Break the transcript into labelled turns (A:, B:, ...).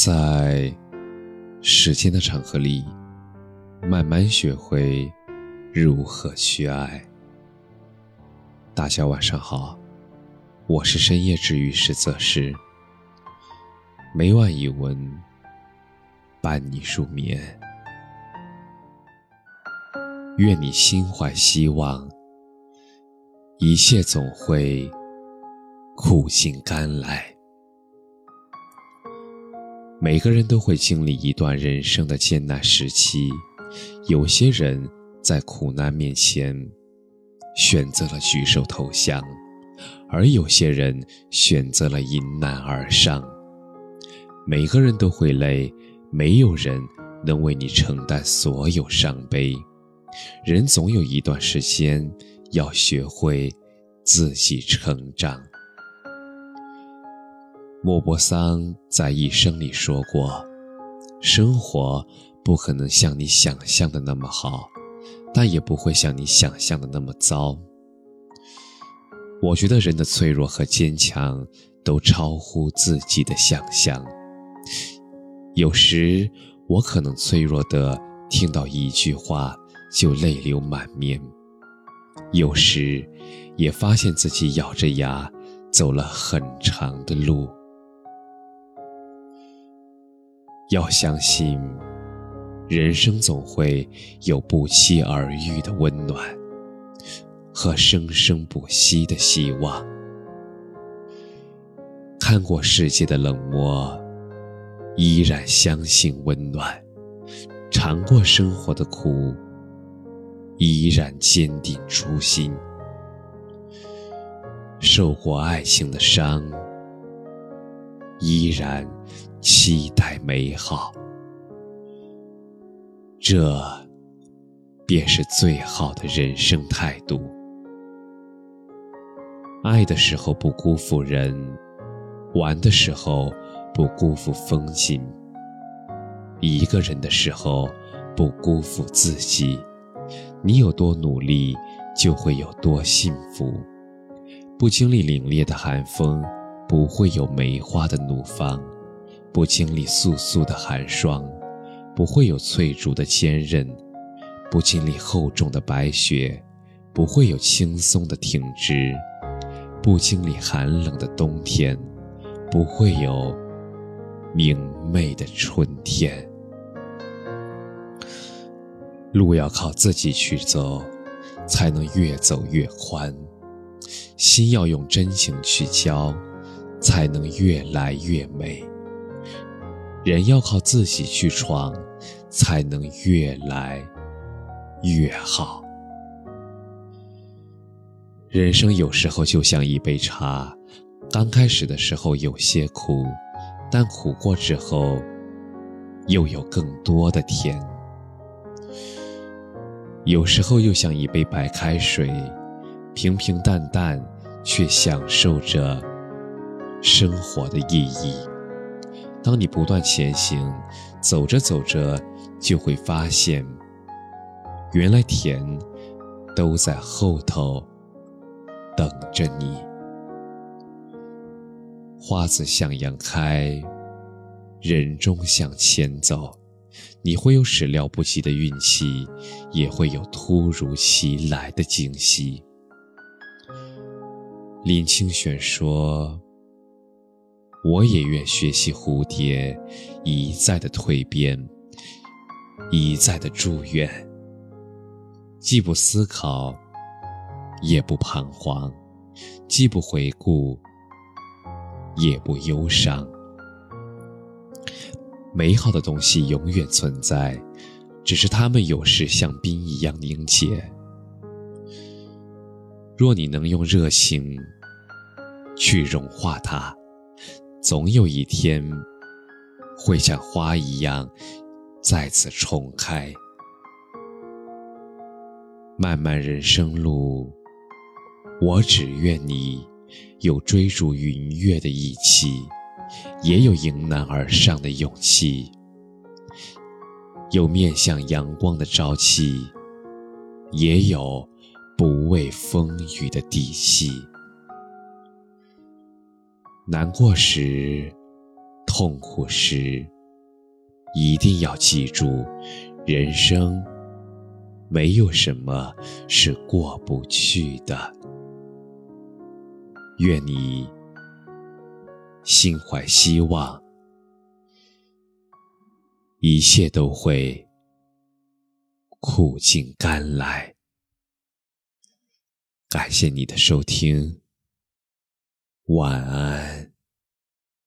A: 在时间的长河里，慢慢学会如何去爱。大家晚上好，我是深夜治愈师泽师，每晚一文伴你入眠。愿你心怀希望，一切总会苦尽甘来。每个人都会经历一段人生的艰难时期，有些人在苦难面前选择了举手投降，而有些人选择了迎难而上。每个人都会累，没有人能为你承担所有伤悲。人总有一段时间要学会自己成长。莫泊桑在一生里说过：“生活不可能像你想象的那么好，但也不会像你想象的那么糟。”我觉得人的脆弱和坚强都超乎自己的想象。有时我可能脆弱的听到一句话就泪流满面，有时也发现自己咬着牙走了很长的路。要相信，人生总会有不期而遇的温暖和生生不息的希望。看过世界的冷漠，依然相信温暖；尝过生活的苦，依然坚定初心；受过爱情的伤，依然。期待美好，这便是最好的人生态度。爱的时候不辜负人，玩的时候不辜负风景。一个人的时候不辜负自己。你有多努力，就会有多幸福。不经历凛冽的寒风，不会有梅花的怒放。不经历簌簌的寒霜，不会有翠竹的坚韧；不经历厚重的白雪，不会有轻松的挺直；不经历寒冷的冬天，不会有明媚的春天。路要靠自己去走，才能越走越宽；心要用真情去交，才能越来越美。人要靠自己去闯，才能越来越好。人生有时候就像一杯茶，刚开始的时候有些苦，但苦过之后，又有更多的甜。有时候又像一杯白开水，平平淡淡，却享受着生活的意义。当你不断前行，走着走着，就会发现，原来甜都在后头等着你。花自向阳开，人终向前走。你会有始料不及的运气，也会有突如其来的惊喜。林清玄说。我也愿学习蝴蝶一再的蜕变，一再的祝愿，既不思考，也不彷徨，既不回顾，也不忧伤。美好的东西永远存在，只是它们有时像冰一样凝结。若你能用热情去融化它。总有一天，会像花一样再次重开。漫漫人生路，我只愿你有追逐云月的意气，也有迎难而上的勇气，有面向阳光的朝气，也有不畏风雨的底气。难过时，痛苦时，一定要记住，人生没有什么是过不去的。愿你心怀希望，一切都会苦尽甘来。感谢你的收听，晚安。